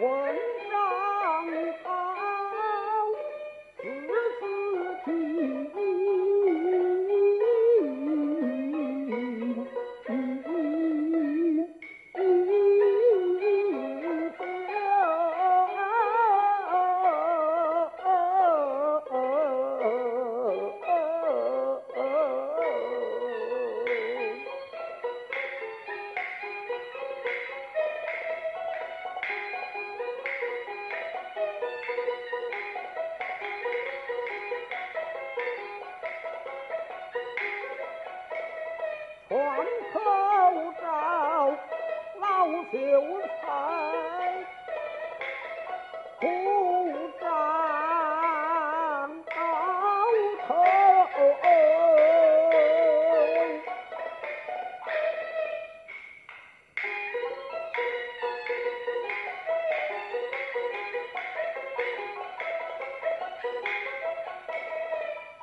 皇上！秀才不到头，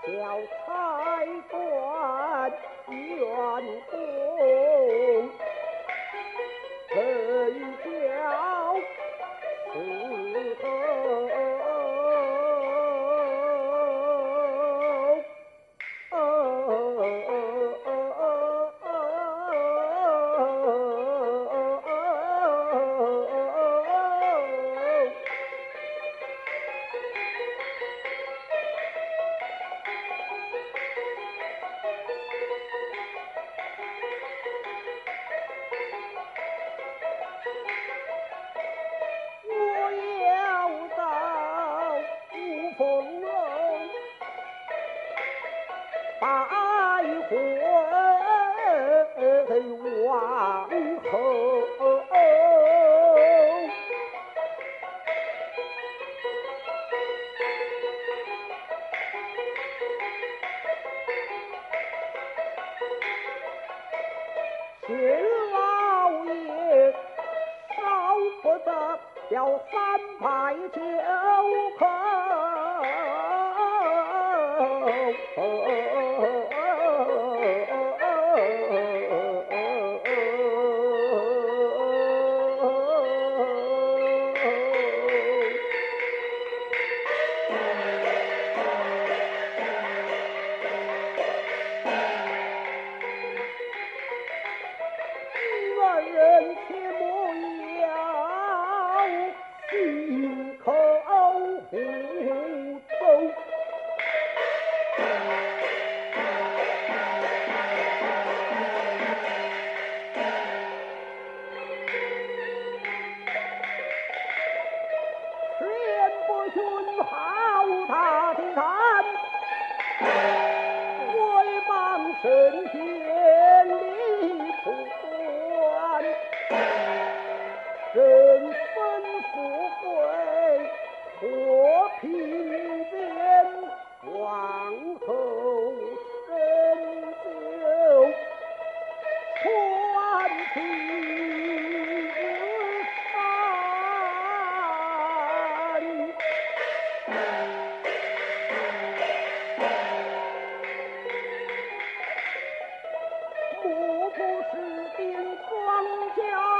小太官怨公。秦老爷少不得要三杯酒。客。国不是兵荒将。